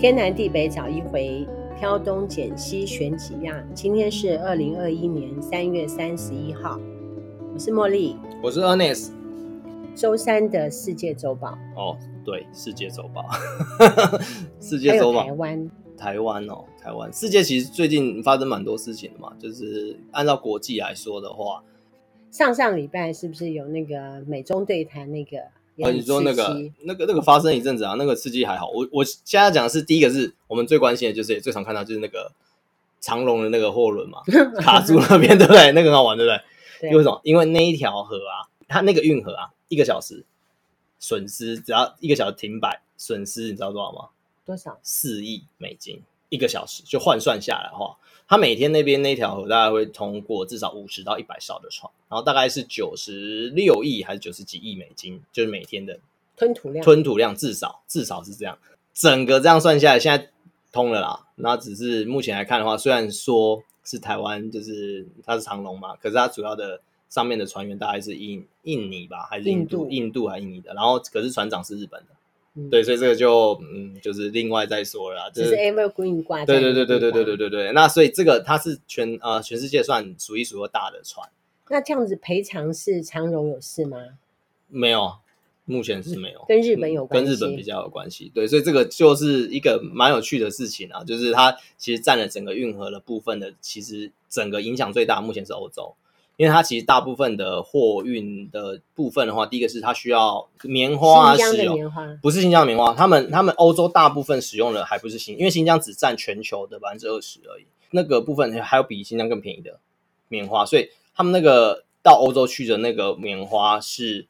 天南地北找一回，挑东拣西选几样。今天是二零二一年三月三十一号，我是茉莉，我是 Ernest。周三的世界周报哦，对，世界周报，世界周报，台湾，台湾哦，台湾，世界其实最近发生蛮多事情的嘛，就是按照国际来说的话，上上礼拜是不是有那个美中对谈那个？哦，你说那个、那个、那个发生一阵子啊，那个刺激还好。我我现在讲的是第一个，是我们最关心的，就是也最常看到就是那个长龙的那个货轮嘛，卡住那边，对不对？那个很好玩，对不对？对。因为什么？因为那一条河啊，它那个运河啊，一个小时损失只要一个小时停摆，损失你知道多少吗？多少？四亿美金一个小时，就换算下来的话。他每天那边那条河大概会通过至少五十到一百艘的船，然后大概是九十六亿还是九十几亿美金，就是每天的吞吐量。吞吐量至少至少是这样，整个这样算下来，现在通了啦。那只是目前来看的话，虽然说是台湾，就是它是长龙嘛，可是它主要的上面的船员大概是印印尼吧，还是印度？印度还是印尼的？然后可是船长是日本的。对，所以这个就嗯，就是另外再说了啦。就是 Evergreen 挂。对对对对对对对对对。那所以这个它是全呃全世界算数一数二大的船。那这样子赔偿是长荣有事吗？没有，目前是没有。跟日本有关系。跟日本比较有关系。对，所以这个就是一个蛮有趣的事情啊，就是它其实占了整个运河的部分的，其实整个影响最大目前是欧洲。因为它其实大部分的货运的部分的话，第一个是它需要棉花啊，石油，不是新疆的棉花，他们他们欧洲大部分使用的还不是新，因为新疆只占全球的百分之二十而已，那个部分还有比新疆更便宜的棉花，所以他们那个到欧洲去的那个棉花是，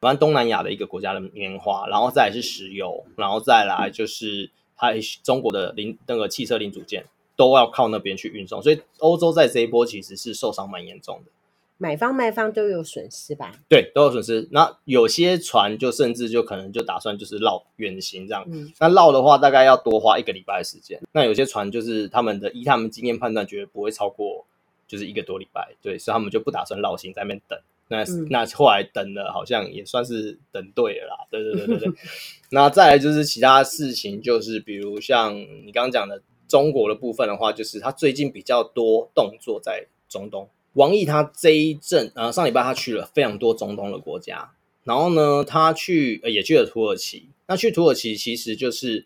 反正东南亚的一个国家的棉花，然后再来是石油，然后再来就是它中国的零那个汽车零组件。都要靠那边去运送，所以欧洲在这一波其实是受伤蛮严重的。买方卖方都有损失吧？对，都有损失。那有些船就甚至就可能就打算就是绕远行这样。嗯，那绕的话大概要多花一个礼拜的时间。那有些船就是他们的依他们经验判断，觉得不会超过就是一个多礼拜。对，所以他们就不打算绕行在那边等。那、嗯、那后来等了，好像也算是等对了啦。对对对对对。那再来就是其他事情，就是比如像你刚刚讲的。中国的部分的话，就是他最近比较多动作在中东。王毅他这一阵，呃，上礼拜他去了非常多中东的国家，然后呢，他去呃也去了土耳其。那去土耳其其实就是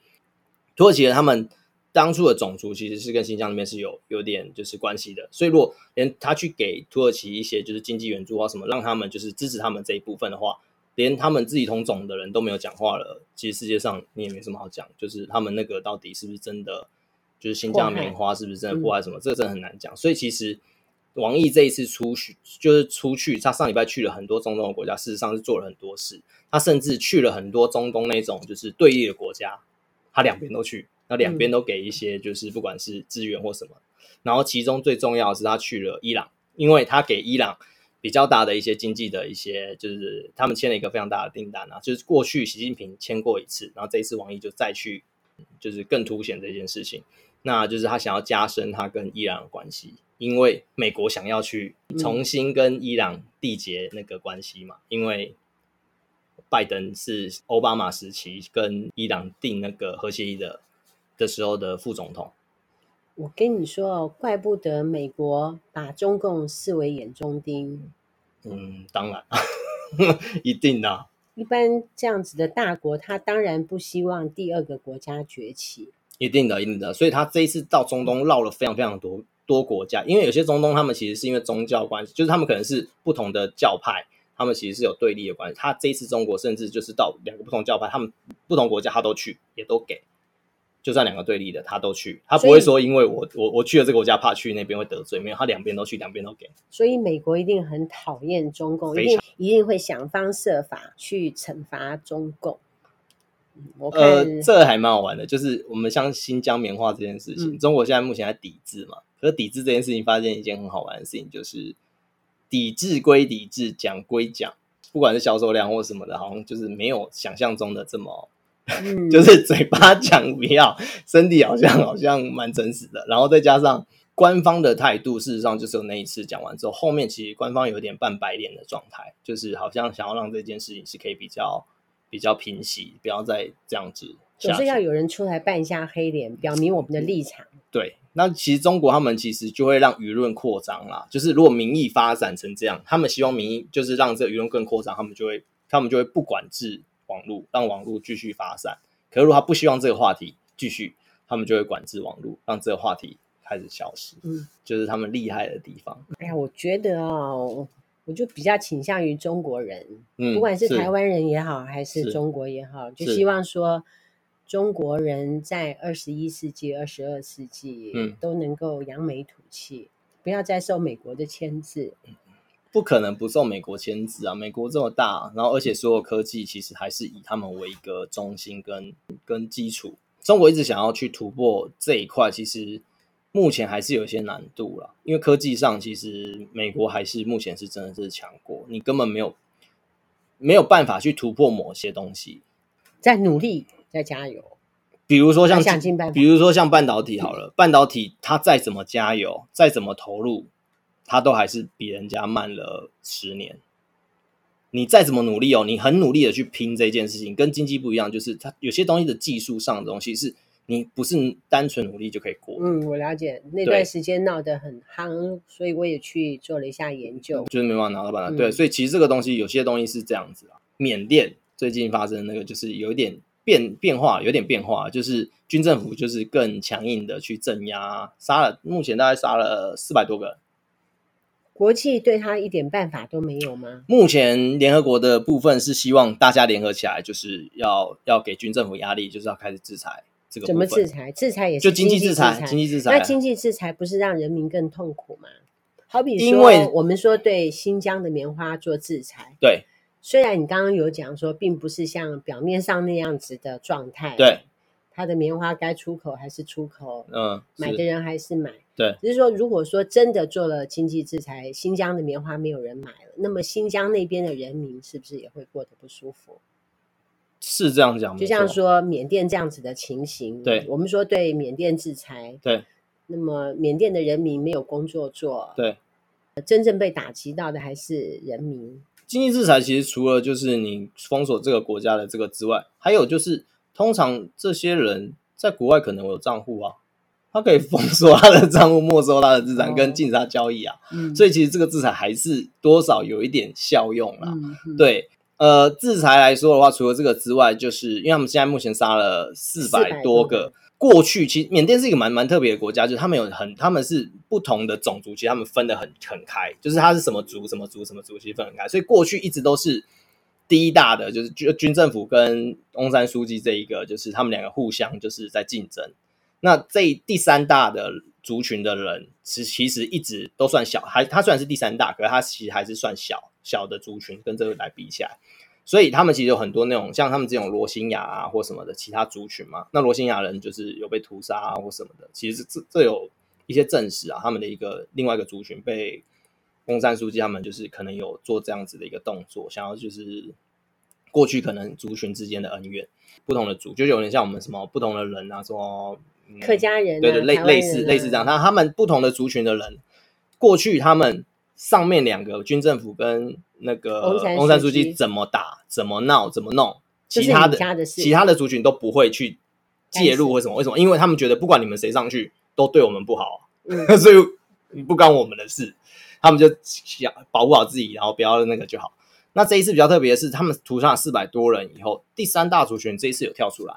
土耳其的他们当初的种族其实是跟新疆那边是有有点就是关系的，所以如果连他去给土耳其一些就是经济援助啊什么，让他们就是支持他们这一部分的话，连他们自己同种的人都没有讲话了，其实世界上你也没什么好讲，就是他们那个到底是不是真的？就是新疆棉花是不是真的破坏什么？这个真的很难讲。所以其实王毅这一次出去，就是出去，他上礼拜去了很多中东的国家，事实上是做了很多事。他甚至去了很多中东那种就是对立的国家，他两边都去，那两边都给一些就是不管是资源或什么。然后其中最重要的是他去了伊朗，因为他给伊朗比较大的一些经济的一些，就是他们签了一个非常大的订单啊，就是过去习近平签过一次，然后这一次王毅就再去，就是更凸显这件事情。那就是他想要加深他跟伊朗的关系，因为美国想要去重新跟伊朗缔结那个关系嘛。因为拜登是奥巴马时期跟伊朗订那个核协议的的时候的副总统。我跟你说哦，怪不得美国把中共视为眼中钉。嗯，当然，一定的啊。一般这样子的大国，他当然不希望第二个国家崛起。一定的，一定的，所以他这一次到中东绕了非常非常多多国家，因为有些中东他们其实是因为宗教关系，就是他们可能是不同的教派，他们其实是有对立的关系。他这一次中国甚至就是到两个不同教派，他们不同国家他都去，也都给，就算两个对立的他都去，他不会说因为我我我去了这个国家怕去那边会得罪，没有，他两边都去，两边都给。所以美国一定很讨厌中共，一定一定会想方设法去惩罚中共。呃，这个还蛮好玩的，就是我们像新疆棉花这件事情，嗯，中国现在目前在抵制嘛。可是抵制这件事情，发现一件很好玩的事情，就是抵制归抵制，讲归讲，不管是销售量或什么的，好像就是没有想象中的这么，嗯、就是嘴巴讲不要，身体好像好像蛮真实的。然后再加上官方的态度，事实上就是有那一次讲完之后，后面其实官方有点半白脸的状态，就是好像想要让这件事情是可以比较。比较平息，不要再这样子总是要有人出来扮一下黑脸，表明我们的立场。对，那其实中国他们其实就会让舆论扩张啦。就是如果民意发展成这样，他们希望民意就是让这个舆论更扩张，他们就会他们就会不管制网络，让网络继续发散。可是如果他不希望这个话题继续，他们就会管制网络，让这个话题开始消失。嗯，就是他们厉害的地方。哎呀，我觉得哦，我就比较倾向于中国人，嗯，不管是台湾人也好，还是中国也好，就希望说。中国人在二十一世纪、二十二世纪，嗯，都能够扬眉吐气，不要再受美国的牵制。不可能不受美国牵制啊！美国这么大，然后而且所有科技其实还是以他们为一个中心跟跟基础。中国一直想要去突破这一块，其实目前还是有一些难度了。因为科技上，其实美国还是目前是真的是强国，你根本没有没有办法去突破某些东西，在努力。在加油，比如说像，比如说像半导体好了，嗯、半导体它再怎么加油，再怎么投入，它都还是比人家慢了十年。你再怎么努力哦，你很努力的去拼这件事情，跟经济不一样，就是它有些东西的技术上的东西是你不是单纯努力就可以过。嗯，我了解那段时间闹得很夯，所以我也去做了一下研究，就是没办法拿到半导体。嗯、对，所以其实这个东西有些东西是这样子啊。缅甸最近发生的那个就是有一点。变变化有点变化，就是军政府就是更强硬的去镇压，杀了目前大概杀了四百多个人。国际对他一点办法都没有吗？目前联合国的部分是希望大家联合起来，就是要要给军政府压力，就是要开始制裁这个。怎么制裁？制裁也是就经济制裁，经济制裁。那经济制裁不是让人民更痛苦吗？好比说，因为我们说对新疆的棉花做制裁，对。虽然你刚刚有讲说，并不是像表面上那样子的状态，对，它的棉花该出口还是出口，嗯，买的人还是买，对，只是说，如果说真的做了经济制裁，新疆的棉花没有人买了，那么新疆那边的人民是不是也会过得不舒服？是这样讲，就像说缅甸这样子的情形，对，我们说对缅甸制裁，对，那么缅甸的人民没有工作做，对，真正被打击到的还是人民。经济制裁其实除了就是你封锁这个国家的这个之外，还有就是通常这些人在国外可能有账户啊，他可以封锁他的账户、没收他的资产跟禁止他交易啊。嗯，所以其实这个制裁还是多少有一点效用啦。嗯，对，呃，制裁来说的话，除了这个之外，就是因为他们现在目前杀了四百多个。过去其实缅甸是一个蛮蛮特别的国家，就是他们有很他们是不同的种族，其实他们分得很很开，就是他是什么族什么族什么族，其实分很开。所以过去一直都是第一大的，就是军军政府跟翁山书记这一个，就是他们两个互相就是在竞争。那这第三大的族群的人，其其实一直都算小，还他虽然是第三大，可是他其实还是算小小的族群，跟这个来比起来。所以他们其实有很多那种像他们这种罗兴亚啊或什么的其他族群嘛，那罗兴亚人就是有被屠杀啊或什么的，其实这这有一些证实啊，他们的一个另外一个族群被翁山书记他们就是可能有做这样子的一个动作，想要就是过去可能族群之间的恩怨，不同的族就有点像我们什么不同的人啊，说、嗯、客家人、啊，对对类类似类似这样，他他们不同的族群的人，过去他们上面两个军政府跟那个翁山书记怎么打、怎么闹、怎么弄，其他的，的其他的族群都不会去介入。为什么？为什么？因为他们觉得不管你们谁上去，都对我们不好，嗯、所以不关我们的事。他们就想保护好自己，然后不要那个就好。那这一次比较特别的是，他们屠杀了四百多人以后，第三大族群这一次有跳出来。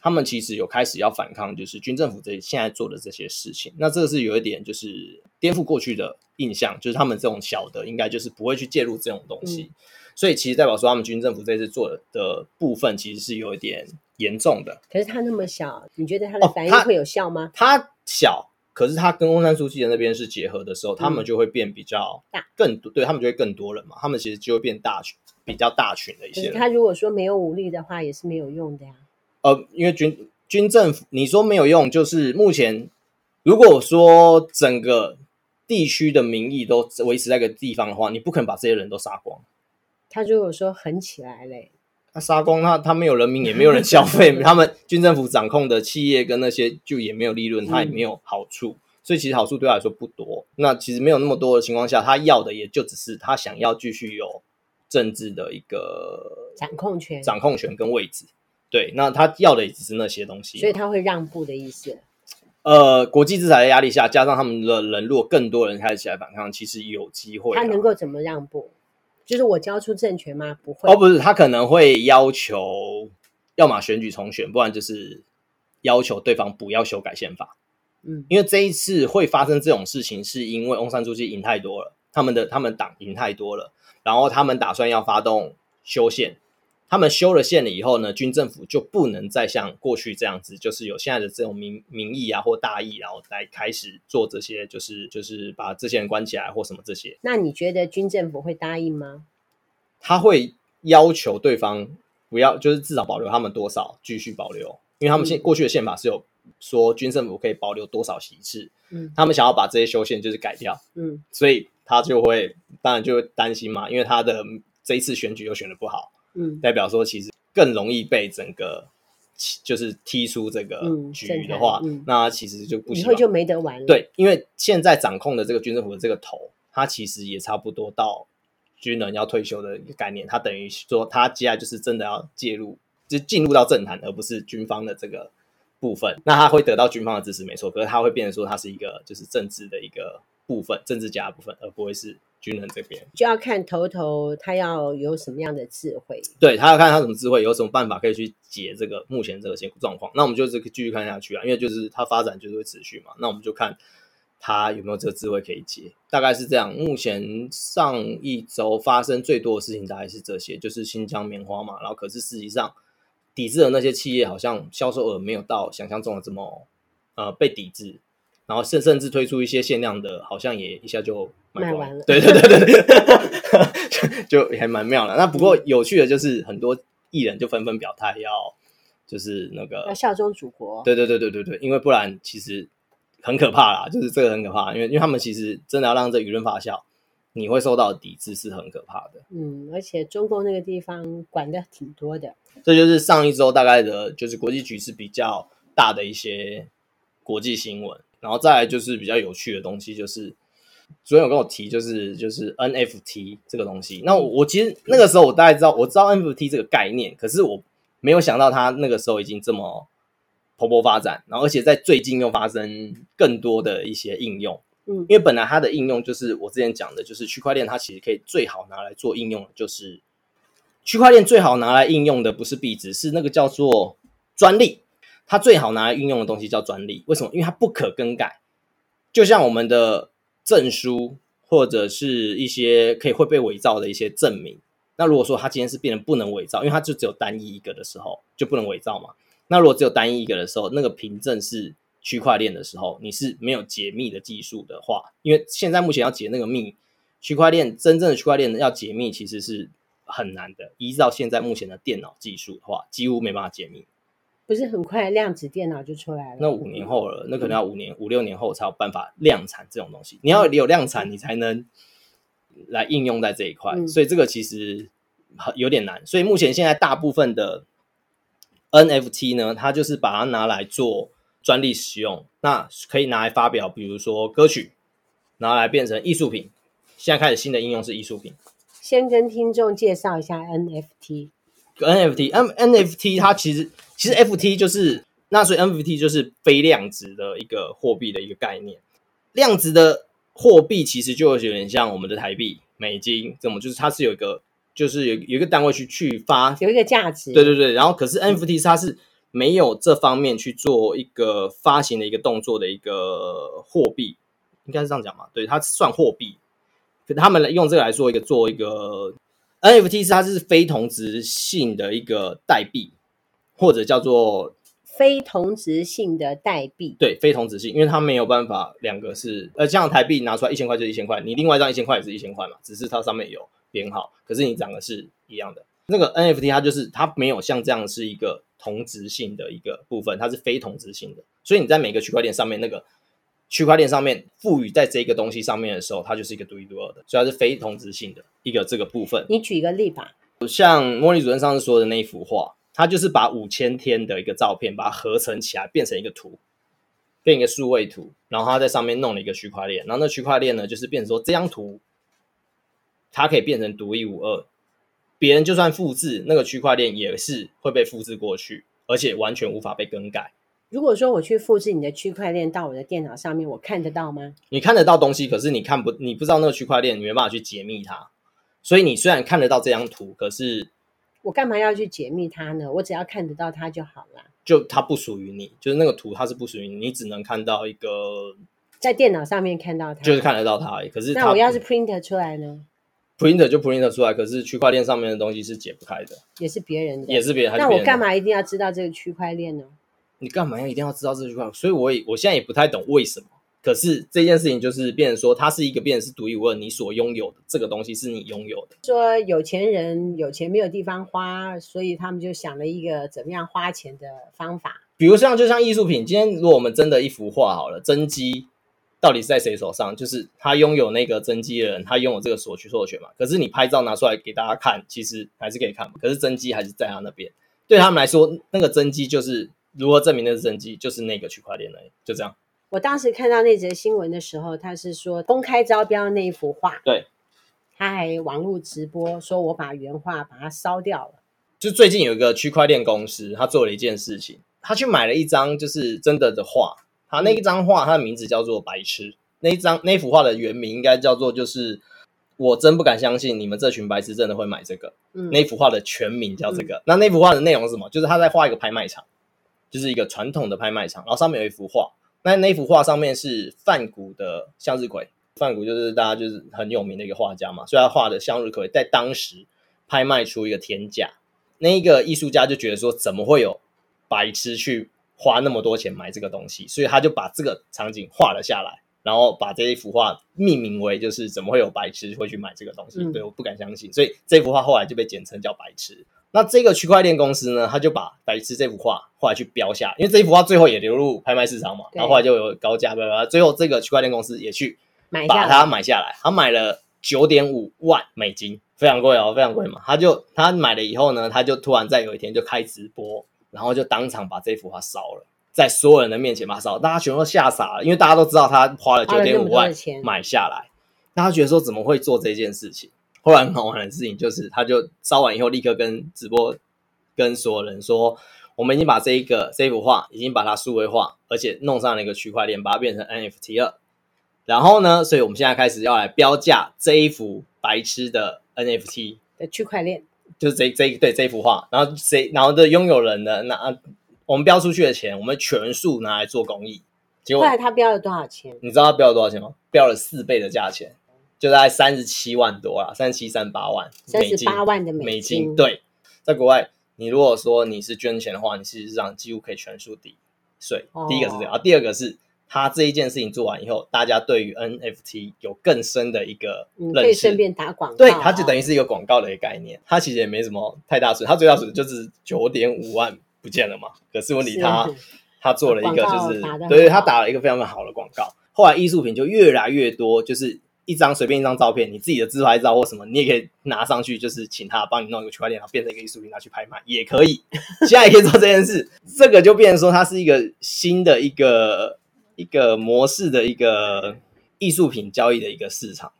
他们其实有开始要反抗，就是军政府这现在做的这些事情。那这个是有一点就是颠覆过去的印象，就是他们这种小的应该就是不会去介入这种东西。嗯、所以其实代表说，他们军政府这次做的部分其实是有一点严重的。可是他那么小，你觉得他的反应会有效吗？哦、他，他小，可是他跟翁山书记的那边是结合的时候，嗯、他们就会变比较大，更多对他们就会更多人嘛。他们其实就会变大群，比较大群的一些。他如果说没有武力的话，也是没有用的呀。呃，因为军军政府，你说没有用，就是目前如果说整个地区的民意都维持在一个地方的话，你不可能把这些人都杀光。他如果说狠起来嘞，他杀光他，他没有人民，也没有人消费，他们军政府掌控的企业跟那些就也没有利润，他也没有好处，嗯、所以其实好处对他来说不多。那其实没有那么多的情况下，他要的也就只是他想要继续有政治的一个掌控权、掌控权跟位置。对，那他要的也只是那些东西，所以他会让步的意思。呃，国际制裁的压力下，加上他们的人，如果更多人开始起来反抗，其实有机会。他能够怎么让步？就是我交出政权吗？不会。哦，不是，他可能会要求，要么选举重选，不然就是要求对方不要修改宪法。嗯，因为这一次会发生这种事情，是因为翁山书记赢太多了，他们的他们党赢太多了，然后他们打算要发动修宪。他们修了宪了以后呢，军政府就不能再像过去这样子，就是有现在的这种民民意啊或大义，然后来开始做这些，就是就是把这些人关起来或什么这些。那你觉得军政府会答应吗？他会要求对方不要，就是至少保留他们多少，继续保留，因为他们现过去的宪法是有说军政府可以保留多少席次，嗯，他们想要把这些修宪就是改掉，嗯，所以他就会当然就会担心嘛，因为他的这一次选举又选的不好。嗯，代表说其实更容易被整个就是踢出这个局的话，嗯嗯、那其实就不行，以后就没得玩了。对，因为现在掌控的这个军政府的这个头，他其实也差不多到军人要退休的一个概念，他等于说他接下来就是真的要介入，就进入到政坛，而不是军方的这个部分。那他会得到军方的支持，没错，可是他会变成说他是一个就是政治的一个部分，政治家的部分，而不会是。军人这边就要看头头他要有什么样的智慧，对，他要看他什么智慧，有什么办法可以去解这个目前这个状况。那我们就这个继续看下去啊，因为就是他发展就是会持续嘛。那我们就看他有没有这个智慧可以解，大概是这样。目前上一周发生最多的事情大概是这些，就是新疆棉花嘛。然后可是实际上抵制的那些企业好像销售额没有到想象中的这么呃被抵制。然后甚甚至推出一些限量的，好像也一下就卖，卖完了。对对对对对，就还蛮妙的。那不过有趣的就是，很多艺人就纷纷表态要，就是那个要效忠祖国。对对对对对对，因为不然其实很可怕啦，就是这个很可怕，因为因为他们其实真的要让这舆论发酵，你会受到抵制是很可怕的。嗯，而且中共那个地方管的挺多的。这就是上一周大概的，就是国际局势比较大的一些国际新闻。然后再来就是比较有趣的东西，就是昨天有跟我提，就是就是 NFT 这个东西。那我，我其实那个时候我大概知道，我知道 NFT 这个概念，可是我没有想到它那个时候已经这么蓬勃发展，然后而且在最近又发生更多的一些应用。嗯，因为本来它的应用就是我之前讲的，就是区块链，它其实可以最好拿来做应用，就是区块链最好拿来应用的不是币值，是那个叫做专利。它最好拿来运用的东西叫专利，为什么？因为它不可更改，就像我们的证书或者是一些可以会被伪造的一些证明。那如果说它今天是变成不能伪造，因为它就只有单一一个的时候就不能伪造嘛。那如果只有单一一个的时候，那个凭证是区块链的时候，你是没有解密的技术的话，因为现在目前要解那个密，区块链真正的区块链要解密其实是很难的。依照现在目前的电脑技术的话，几乎没办法解密。不是很快量子电脑就出来了？那五年后了，那可能要五年、嗯、五六年后才有办法量产这种东西。你要有量产，你才能来应用在这一块。嗯、所以这个其实有点难。所以目前现在大部分的 NFT 呢，它就是把它拿来做专利使用，那可以拿来发表，比如说歌曲，拿来变成艺术品。现在开始新的应用是艺术品。先跟听众介绍一下 NFT。NFT，N NFT 它其实其实 FT 就是那所以 NFT 就是非量子的一个货币的一个概念。量子的货币其实就有点像我们的台币、美金，怎么就是它是有一个就是有有一个单位去去发有一个价值。对对对，然后可是 NFT 它是没有这方面去做一个发行的一个动作的一个货币，应该是这样讲嘛？对，它算货币，可他们用这个来做一个做一个。NFT 是它是非同质性的一个代币，或者叫做非同质性的代币。对，非同质性，因为它没有办法两个是呃，像台币拿出来一千块就一千块，你另外一张一千块也是一千块嘛，只是它上面有编号，可是你长得是一样的。那个 NFT 它就是它没有像这样是一个同质性的一个部分，它是非同质性的，所以你在每个区块链上面那个。区块链上面赋予在这个东西上面的时候，它就是一个独一无二的，所以它是非同质性的一个这个部分。你举一个例吧，像莫莉主任上次说的那一幅画，它就是把五千天的一个照片，把它合成起来变成一个图，变一个数位图，然后它在上面弄了一个区块链，然后那区块链呢，就是变成说这张图，它可以变成独一无二，别人就算复制那个区块链，也是会被复制过去，而且完全无法被更改。如果说我去复制你的区块链到我的电脑上面，我看得到吗？你看得到东西，可是你看不，你不知道那个区块链，你没办法去解密它。所以你虽然看得到这张图，可是我干嘛要去解密它呢？我只要看得到它就好了。就它不属于你，就是那个图它是不属于你，你只能看到一个在电脑上面看到它，就是看得到它而已。可是那我要是 print 出来呢？print 就 print 出来，可是区块链上面的东西是解不开的，也是别人的，也是别人。那我干嘛一定要知道这个区块链呢？你干嘛要一定要知道这句话？所以我也我现在也不太懂为什么。可是这件事情就是变成说，它是一个变成是独一无二，你所拥有的这个东西是你拥有的。说有钱人有钱没有地方花，所以他们就想了一个怎么样花钱的方法。比如像就像艺术品，今天如果我们真的一幅画好了，真机到底是在谁手上？就是他拥有那个真机的人，他拥有这个所所有权嘛。可是你拍照拿出来给大家看，其实还是可以看嘛。可是真机还是在他那边，对他们来说，那个真机就是。如何证明那是真迹？就是那个区块链而已，就这样。我当时看到那则新闻的时候，他是说公开招标那一幅画，对，他还网络直播说，我把原画把它烧掉了。就最近有一个区块链公司，他做了一件事情，他去买了一张就是真的的画，他那一张画，他的名字叫做“白痴”。那一张那幅画的原名应该叫做就是我真不敢相信你们这群白痴真的会买这个。嗯，那幅画的全名叫这个。嗯、那那幅画的内容是什么？就是他在画一个拍卖场。就是一个传统的拍卖场，然后上面有一幅画，那那幅画上面是梵谷的向日葵。梵谷就是大家就是很有名的一个画家嘛，所以他画的向日葵在当时拍卖出一个天价。那一个艺术家就觉得说，怎么会有白痴去花那么多钱买这个东西？所以他就把这个场景画了下来，然后把这一幅画命名为就是怎么会有白痴会去买这个东西？嗯、对，我不敢相信。所以这幅画后来就被简称叫白痴。那这个区块链公司呢，他就把白痴这幅画后来去标下，因为这一幅画最后也流入拍卖市场嘛，然后后来就有高价，对吧？最后这个区块链公司也去把它买下来，他买了九点五万美金，非常贵哦，非常贵嘛。他就他买了以后呢，他就突然在有一天就开直播，然后就当场把这幅画烧了，在所有人的面前把它烧，大家全都吓傻了，因为大家都知道他花了九点五万买下来，大家觉得说怎么会做这件事情？后来很好玩的事情就是，他就烧完以后，立刻跟直播跟所有人说，我们已经把这一个这一幅画已经把它数位化，而且弄上了一个区块链，把它变成 NFT 二。然后呢，所以我们现在开始要来标价这一幅白痴的 NFT 的区块链，就是这这对这一幅画，然后谁然后的拥有人呢？那我们标出去的钱，我们全数拿来做公益。结果后来他标了多少钱？你知道他标了多少钱吗？标了四倍的价钱。就大概三十七万多啦，三十七、三十八万，三十八万的美金。美金对，在国外，你如果说你是捐钱的话，你事实上几乎可以全数抵税。哦、第一个是这样，第二个是他这一件事情做完以后，大家对于 NFT 有更深的一个认识。你可以顺便打广告，对，它就等于是一个广告的一个概念。它其实也没什么太大损，它最大损就是九点五万不见了嘛。可是问题他他做了一个就是，对，他打了一个非常好的广告。后来艺术品就越来越多，就是。一张随便一张照片，你自己的自拍照或什么，你也可以拿上去，就是请他帮你弄一个区块链，然后变成一个艺术品拿去拍卖，也可以。现在也可以做这件事，这个就变成说它是一个新的一个一个模式的一个艺术品交易的一个市场。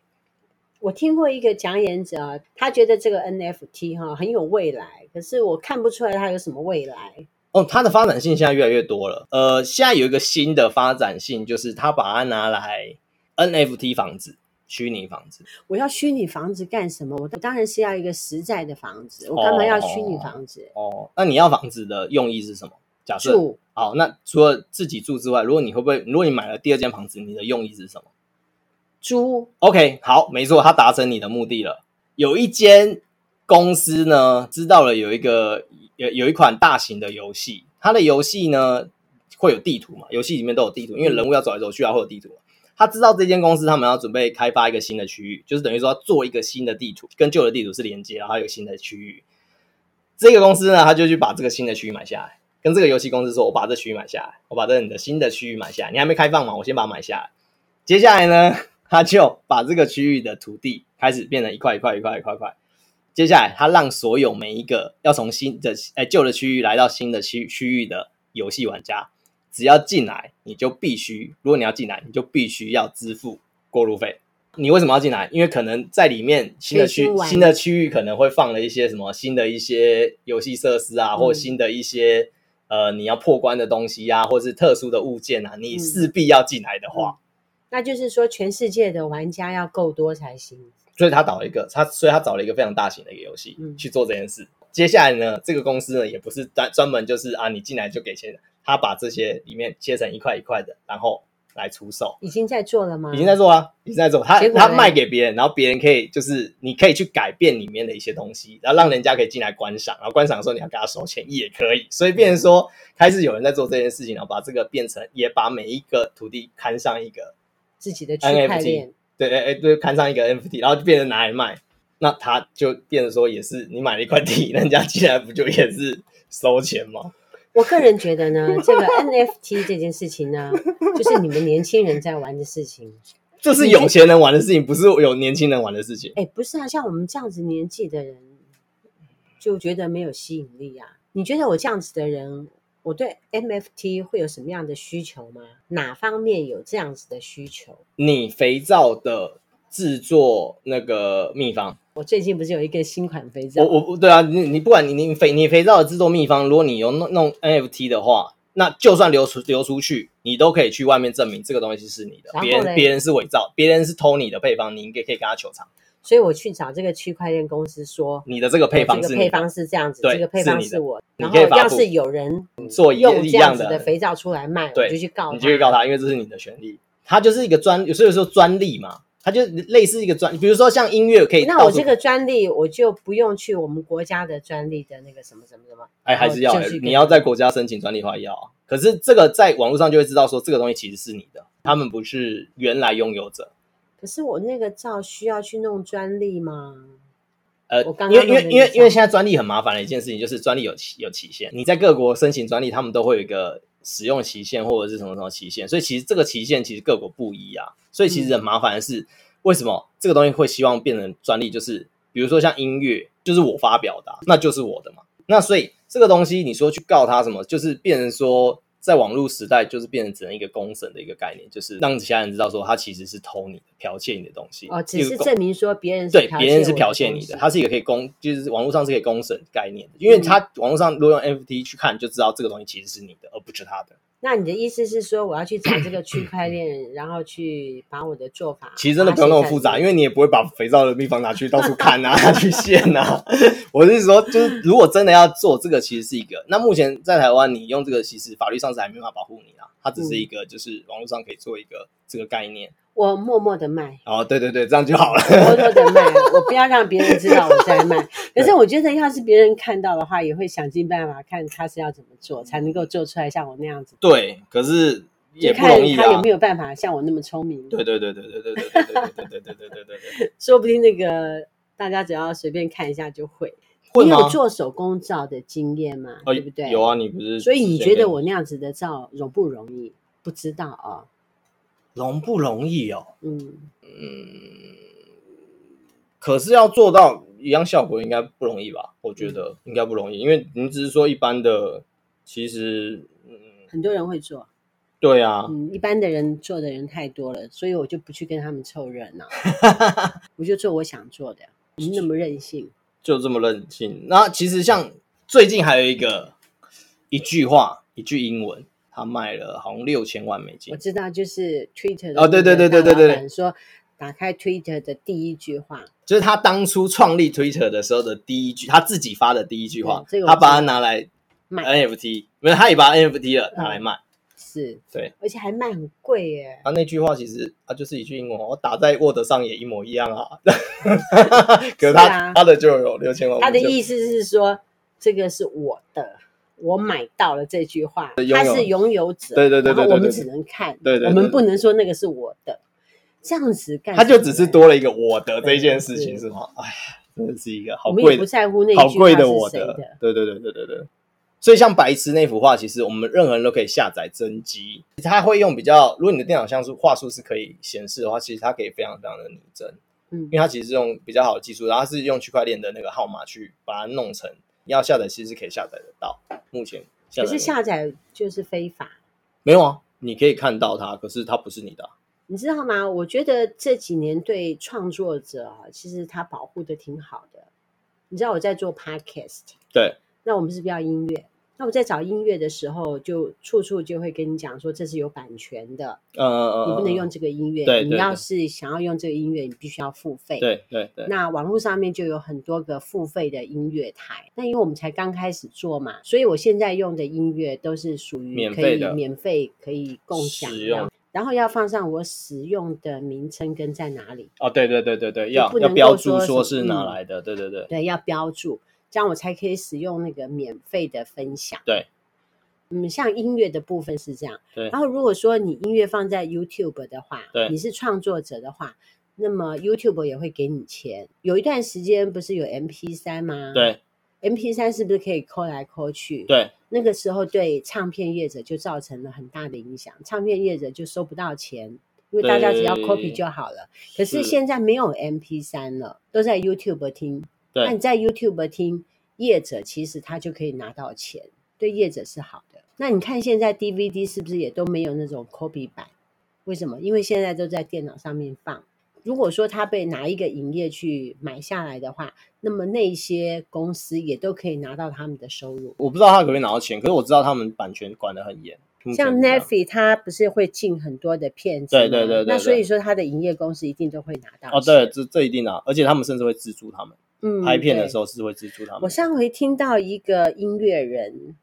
我听过一个讲演者，他觉得这个 NFT 哈很有未来，可是我看不出来它有什么未来。哦，它的发展性现在越来越多了。呃，现在有一个新的发展性，就是他把它拿来 NFT 房子。虚拟房子，我要虚拟房子干什么？我当然是要一个实在的房子，我干嘛要虚拟房子？哦，哦，那你要房子的用意是什么？假设住好，那除了自己住之外，如果你会不会？如果你买了第二间房子，你的用意是什么？租。OK，好，没错，他达成你的目的了。有一间公司呢，知道了有一个有有一款大型的游戏，它的游戏呢会有地图嘛？游戏里面都有地图，因为人物要走来走去啊，会有地图。他知道这间公司他们要准备开发一个新的区域，就是等于说做一个新的地图，跟旧的地图是连接，然后有新的区域。这个公司呢，他就去把这个新的区域买下来，跟这个游戏公司说：“我把这区域买下来，我把这你的新的区域买下来，你还没开放嘛？我先把它买下来。”接下来呢，他就把这个区域的土地开始变成一块一块一块一块块。接下来，他让所有每一个要从新的哎旧的区域来到新的区区域的游戏玩家。只要进来，你就必须；如果你要进来，你就必须要支付过路费。你为什么要进来？因为可能在里面新的区新的区域可能会放了一些什么新的一些游戏设施啊，嗯、或新的一些呃你要破关的东西啊，或是特殊的物件啊，你势必要进来的话、嗯，那就是说全世界的玩家要够多才行。所以他找了一个他，所以他找了一个非常大型的一个游戏、嗯、去做这件事。接下来呢，这个公司呢也不是专专门就是啊，你进来就给钱，他把这些里面切成一块一块的，然后来出售。已经在做了吗？已经在做啊，已经在做。他他卖给别人，然后别人可以就是你可以去改变里面的一些东西，然后让人家可以进来观赏，然后观赏的时候你要给他收钱也可以。所以变成说，开始有人在做这件事情，然后把这个变成也把每一个土地看上一个自己的区块链。对对哎对，看上一个 NFT，然后就变成拿来卖。那他就变成说，也是你买了一块地，人家进来不就也是收钱吗？我个人觉得呢，这个 NFT 这件事情呢，就是你们年轻人在玩的事情。这是有钱人玩的事情，不是有年轻人玩的事情。哎，不是啊，像我们这样子年纪的人，就觉得没有吸引力啊。你觉得我这样子的人，我对 NFT 会有什么样的需求吗？哪方面有这样子的需求？你肥皂的制作那个秘方。我最近不是有一个新款肥皂？我我对啊，你你不管你你肥你肥皂的制作秘方，如果你有弄弄 NFT 的话，那就算流出流出去，你都可以去外面证明这个东西是你的，别人别人是伪造，别人是偷你的配方，你应该可以跟他求偿。所以我去找这个区块链公司说，你的这个配方是这个配方是这样子，对，这个配方是我。然后要是有人做用这样子的肥皂出来卖，对，我就去告，你就去告他，因为这是你的权利。他就是一个专，有时候有时候专利嘛。它就类似一个专，比如说像音乐可以。那我这个专利，我就不用去我们国家的专利的那个什么什么什么。哎，还是要，你要在国家申请专利的话要啊。可是这个在网络上就会知道说这个东西其实是你的，他们不是原来拥有者。可是我那个照需要去弄专利吗？呃，我刚刚因为因为因为因为现在专利很麻烦的一件事情，就是专利有期有期限。你在各国申请专利，他们都会有一个使用期限或者是什么什么期限，所以其实这个期限其实各国不一啊。所以其实很麻烦的是。嗯为什么这个东西会希望变成专利？就是比如说像音乐，就是我发表的，那就是我的嘛。那所以这个东西你说去告他什么，就是变成说在网络时代，就是变成只能一个公审的一个概念，就是让其他人知道说他其实是偷你的、剽窃你的东西。哦，只是证明说别人是对别人是剽窃你的，它是一个可以公，就是网络上是可以公审概念的，因为他网络上如果用 NFT 去看，就知道这个东西其实是你的，而不是他的。那你的意思是说，我要去找这个区块链，然后去把我的做法……其实真的不用那么复杂，因为你也不会把肥皂的秘方拿去到处看啊，去献啊。我是说，就是如果真的要做这个，其实是一个。那目前在台湾，你用这个，其实法律上是还没办法保护你啊。它只是一个，就是网络上可以做一个这个概念。我默默的卖哦，对对对，这样就好了。默默的卖，我不要让别人知道我在卖。可是我觉得，要是别人看到的话，也会想尽办法看他是要怎么做，才能够做出来像我那样子。对，可是也不容易啊。他有没有办法像我那么聪明？对对对对对对对对对对对对对对对。说不定那个大家只要随便看一下就会。你有做手工皂的经验吗？对不对？有啊，你不是？所以你觉得我那样子的皂容不容易？不知道啊。容不容易哦？嗯嗯，可是要做到一样效果，应该不容易吧？我觉得应该不容易，因为你只是说一般的，其实嗯，很多人会做，对啊，嗯，一般的人做的人太多了，所以我就不去跟他们凑热闹，我就做我想做的，你那么任性，就这么任性。那其实像最近还有一个一句话，一句英文。他卖了好像六千万美金，我知道，就是 Twitter 哦，对对对对对对，说打开 Twitter 的第一句话，就是他当初创立 Twitter 的时候的第一句，他自己发的第一句话，这个、他把它拿来卖 NFT，没有，他也把 NFT 了拿来卖，是对，而且还卖很贵耶。他那句话其实他就是一句英文，我打在 Word 上也一模一样啊，可是他他的就有六千万，他的意思是说这个是我的。我买到了这句话，他是拥有者，对对对，我们只能看，对对，我们不能说那个是我的，这样子干，他就只是多了一个我的这件事情是吗？哎呀，真的是一个好贵不在乎那好贵的我的，对对对对对对。所以像白痴那幅画，其实我们任何人都可以下载真机，它会用比较，如果你的电脑像素画素是可以显示的话，其实它可以非常非常的拟真，嗯，因为它其实是用比较好的技术，然后它是用区块链的那个号码去把它弄成。要下载其实可以下载得到，目前可是下载就是非法。没有啊，你可以看到它，可是它不是你的啊。你知道吗？我觉得这几年对创作者啊，其实他保护的挺好的。你知道我在做 podcast，对，那我们是不是要音乐？那我在找音乐的时候，就处处就会跟你讲说，这是有版权的，嗯嗯嗯，你不能用这个音乐。对，你要是想要用这个音乐，你必须要付费。对对对。那网络上面就有很多个付费的音乐台。那因为我们才刚开始做嘛，所以我现在用的音乐都是属于可以免费可以共享的。然后要放上我使用的名称跟在哪里。哦，对对对对对，要要标注说是哪来的，对对对。对，要标注。这样我才可以使用那个免费的分享。对，嗯，像音乐的部分是这样。对。然后如果说你音乐放在 YouTube 的话，对，你是创作者的话，那么 YouTube 也会给你钱。有一段时间不是有 MP 三吗？对。MP 三是不是可以抠来抠去？对。那个时候对唱片业者就造成了很大的影响，唱片业者就收不到钱，因为大家只要 copy 就好了。可是现在没有 MP 三了，都在 YouTube 听。那你在 YouTube 听业者，其实他就可以拿到钱，对业者是好的。那你看现在 DVD 是不是也都没有那种 copy 版？为什么？因为现在都在电脑上面放。如果说他被哪一个影业去买下来的话，那么那些公司也都可以拿到他们的收入。我不知道他可不可以拿到钱，可是我知道他们版权管得很严。像 Netflix 他不是会进很多的片子，对对对对，那所以说他的营业公司一定都会拿到。哦，对，这这一定啊，而且他们甚至会资助他们。嗯，拍片的时候是会资助他们。我上回听到一个音乐人，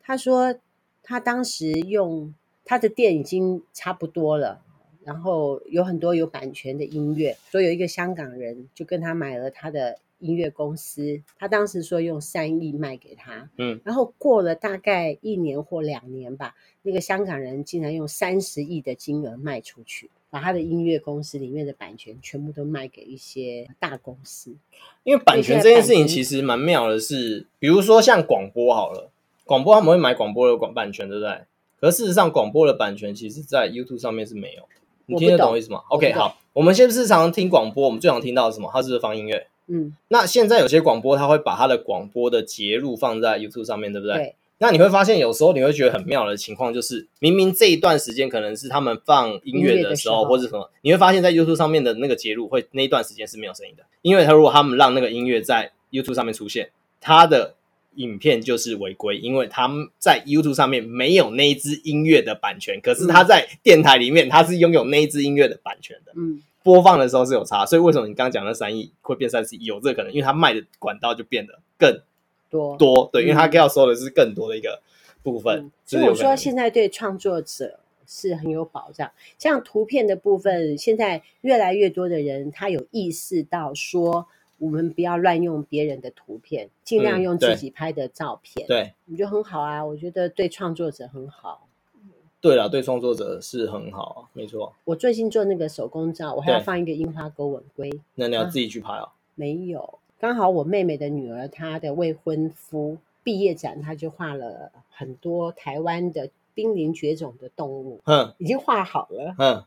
他说他当时用他的店已经差不多了，然后有很多有版权的音乐，所以有一个香港人就跟他买了他的音乐公司，他当时说用三亿卖给他，嗯，然后过了大概一年或两年吧，那个香港人竟然用三十亿的金额卖出去。把他的音乐公司里面的版权全部都卖给一些大公司，因为版权这件事情其实蛮妙的是，比如说像广播好了，广播他们会买广播的广版权，对不对？可是事实上，广播的版权其实在 YouTube 上面是没有。你听得懂我意思吗？OK，好，我们现在是常常听广播，我们最常听到的是什么？它是不是放音乐？嗯，那现在有些广播，它会把它的广播的节录放在 YouTube 上面，对不对？对。那你会发现，有时候你会觉得很妙的情况，就是明明这一段时间可能是他们放音乐的时候，或者什么，你会发现在 YouTube 上面的那个节录会那一段时间是没有声音的，因为他如果他们让那个音乐在 YouTube 上面出现，他的影片就是违规，因为他们在 YouTube 上面没有那一支音乐的版权，可是他在电台里面他是拥有那一支音乐的版权的，嗯，播放的时候是有差，所以为什么你刚刚讲的三亿会变三十亿，有这个可能，因为他卖的管道就变得更。多多对，因为他要收的是更多的一个部分。嗯、所以我说，现在对创作者是很有保障。像图片的部分，现在越来越多的人他有意识到说，我们不要乱用别人的图片，尽量用自己拍的照片。嗯、对，我觉得很好啊？我觉得对创作者很好。对了，对创作者是很好啊，没错。我最近做那个手工照，我还要放一个樱花钩吻龟。那你要自己去拍哦？啊、没有。刚好我妹妹的女儿，她的未婚夫毕业展，她就画了很多台湾的濒临绝种的动物，嗯，已经画好了，嗯，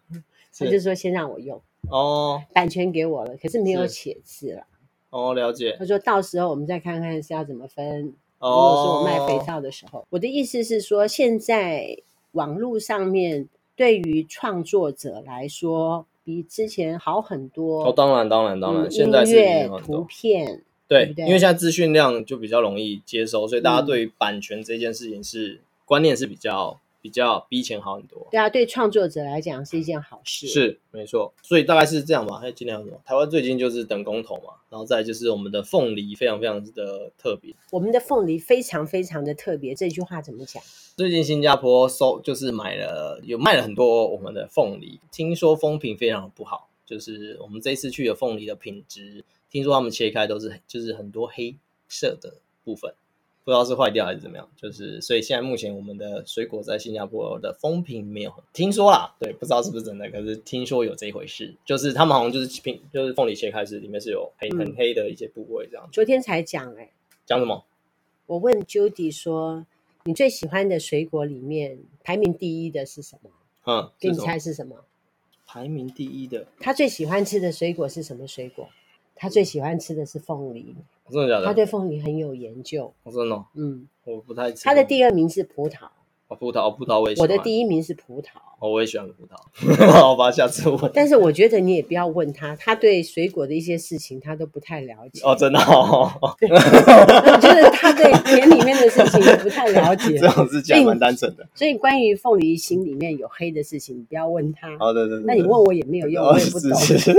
她就说先让我用，哦，版权给我了，可是没有写字了，哦，了解。她说到时候我们再看看是要怎么分。哦，如果说我卖肥皂的时候，我的意思是说，现在网络上面对于创作者来说。比之前好很多哦，当然当然当然，嗯、现在是音乐图片对，对对，因为现在资讯量就比较容易接收，所以大家对于版权这件事情是、嗯、观念是比较比较比以前好很多。对啊，对创作者来讲是一件好事，是没错。所以大概是这样吧。还有今天有什么？台湾最近就是等公投嘛，然后再就是我们的凤梨非常非常的特别。我们的凤梨非常非常的特别，这句话怎么讲？最近新加坡收就是买了有卖了很多我们的凤梨，听说风评非常的不好，就是我们这次去的凤梨的品质，听说他们切开都是就是很多黑色的部分，不知道是坏掉还是怎么样，就是所以现在目前我们的水果在新加坡的风评没有很，听说啦，对，不知道是不是真的，可是听说有这一回事，就是他们好像就是品就是凤梨切开是里面是有很很黑的一些部位这样。昨天才讲哎，讲什么？我问 Judy 说。你最喜欢的水果里面排名第一的是什么？嗯，给你猜是什么？排名第一的，他最喜欢吃的水果是什么水果？他最喜欢吃的是凤梨。真的假的？他对凤梨很有研究。真的？嗯，我不太。他的第二名是葡萄。葡萄，葡萄我也喜欢。我的第一名是葡萄。哦，我也喜欢葡萄。好吧，下次问。但是我觉得你也不要问他，他对水果的一些事情他都不太了解。哦，真的哦。对 我觉得他对田里面的事情也不太了解。这种是讲蛮单纯的。所以关于凤梨心里面有黑的事情，你不要问他。哦，对对对。那你问我也没有用，哦、我也不懂。是是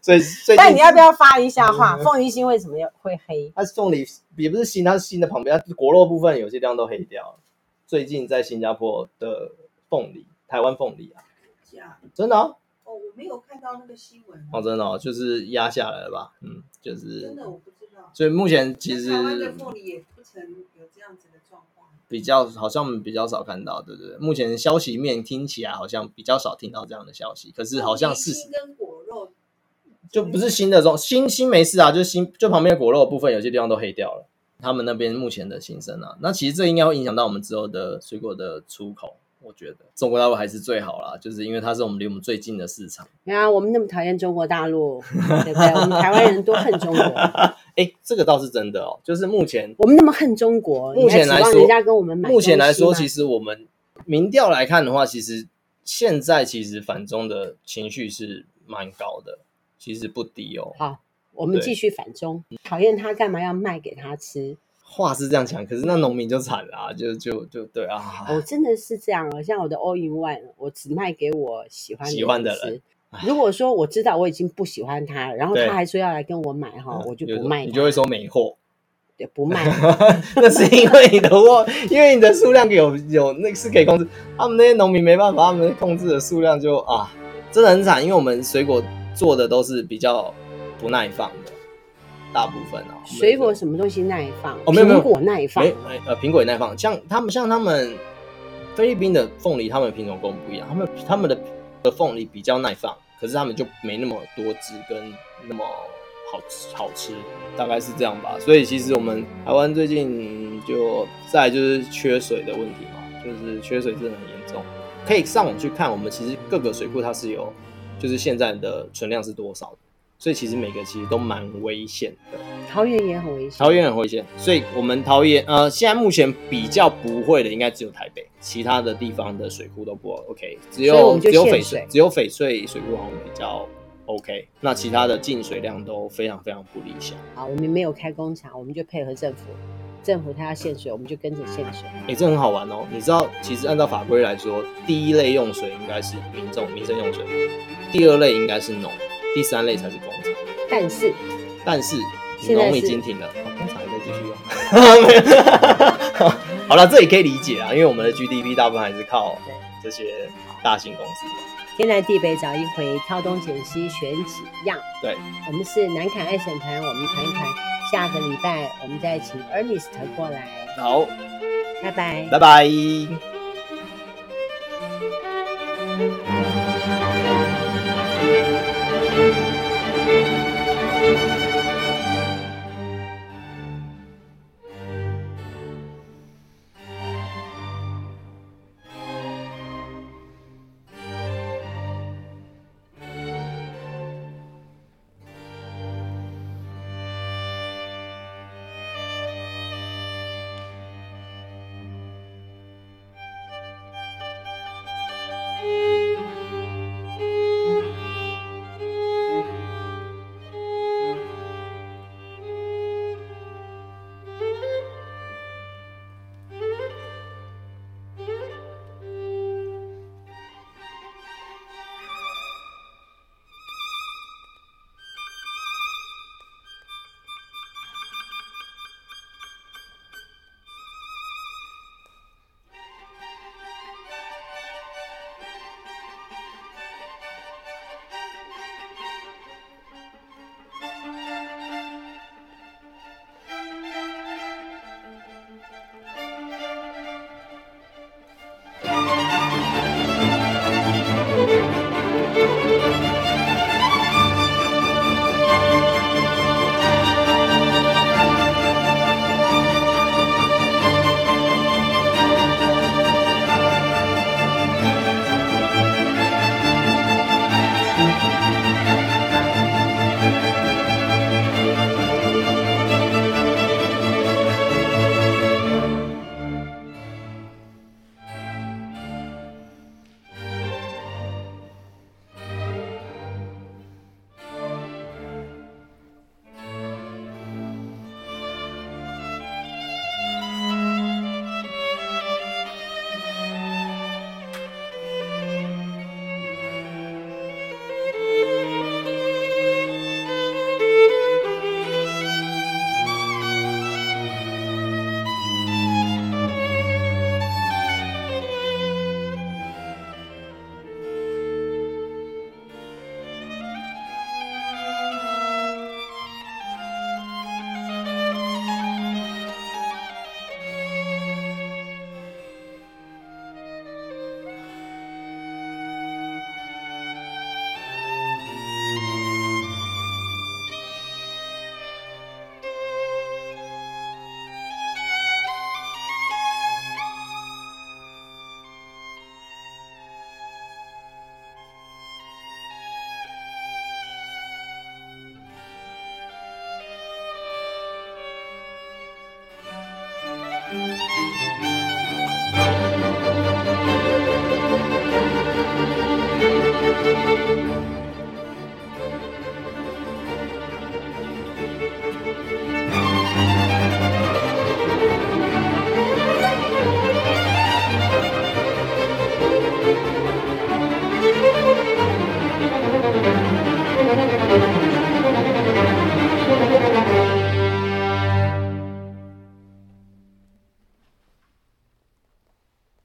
所以，但你要不要发一下话？凤梨心为什么要会黑？它是凤梨，也不是心，它是心的旁边，它果肉部分有些地方都黑掉。最近在新加坡的凤梨，台湾凤梨啊，假真的哦，哦，我没有看到那个新闻哦，真的哦，就是压下来了吧？嗯，就是真的我不知道。所以目前其实台湾的凤梨也不曾有这样子的状况，比较好像比较少看到，对不对？目前消息面听起来好像比较少听到这样的消息，可是好像是心跟果肉就不是新的这种新新没事啊，就新就旁边的果肉的部分有些地方都黑掉了。他们那边目前的心声啊，那其实这应该会影响到我们之后的水果的出口。我觉得中国大陆还是最好啦，就是因为它是我们离我们最近的市场。对啊，我们那么讨厌中国大陆，对不对？我们台湾人多恨中国。哎，这个倒是真的哦。就是目前我们那么恨中国，目前来说，人家跟我们买。目前来说，其实我们民调来看的话，其实现在其实反中的情绪是蛮高的，其实不低哦。好。我们继续反中，讨厌他干嘛要卖给他吃？话是这样讲，可是那农民就惨了啊，就就就对啊。我、哦、真的是这样，像我的 All in One，我只卖给我喜欢的喜欢的人。如果说我知道我已经不喜欢他，然后他还说要来跟我买哈，我就不卖。你就会说没货，对，不卖。那是因为你的货，因为你的数量有有那个是可以控制，他们那些农民没办法，他们控制的数量就啊，真的很惨。因为我们水果做的都是比较。不耐放的大部分哦，水果什么东西耐放？哦，没有没有，苹果耐放，呃，苹果也耐放。像他们，像他们菲律宾的凤梨，他们的品种跟我们不一样，他们他们的的凤梨比较耐放，可是他们就没那么多汁跟那么好吃好吃，大概是这样吧。所以其实我们台湾最近就在就是缺水的问题嘛，就是缺水真的很严重。可以上网去看，我们其实各个水库它是有，就是现在的存量是多少的。所以其实每个其实都蛮危险的，桃园也很危险，桃园很危险。所以我们桃园呃，现在目前比较不会的，应该只有台北，其他的地方的水库都不 OK，只有只有翡翠，只有翡翠水库好像比较 OK，那其他的进水量都非常非常不理想。好，我们没有开工厂，我们就配合政府，政府他要限水，我们就跟着限水。哎、欸，这很好玩哦，你知道，其实按照法规来说，第一类用水应该是民众民生用水，第二类应该是农。第三类才是工厂，但是但是农已经停了，工厂还在继续用。好了，这也可以理解啊，因为我们的 GDP 大部分还是靠这些大型公司嘛。天南地北找一回，挑东拣西选几样。对，我们是南坎爱审团，我们谈一谈。下个礼拜我们再请 Ernest 过来。好，拜拜，拜拜。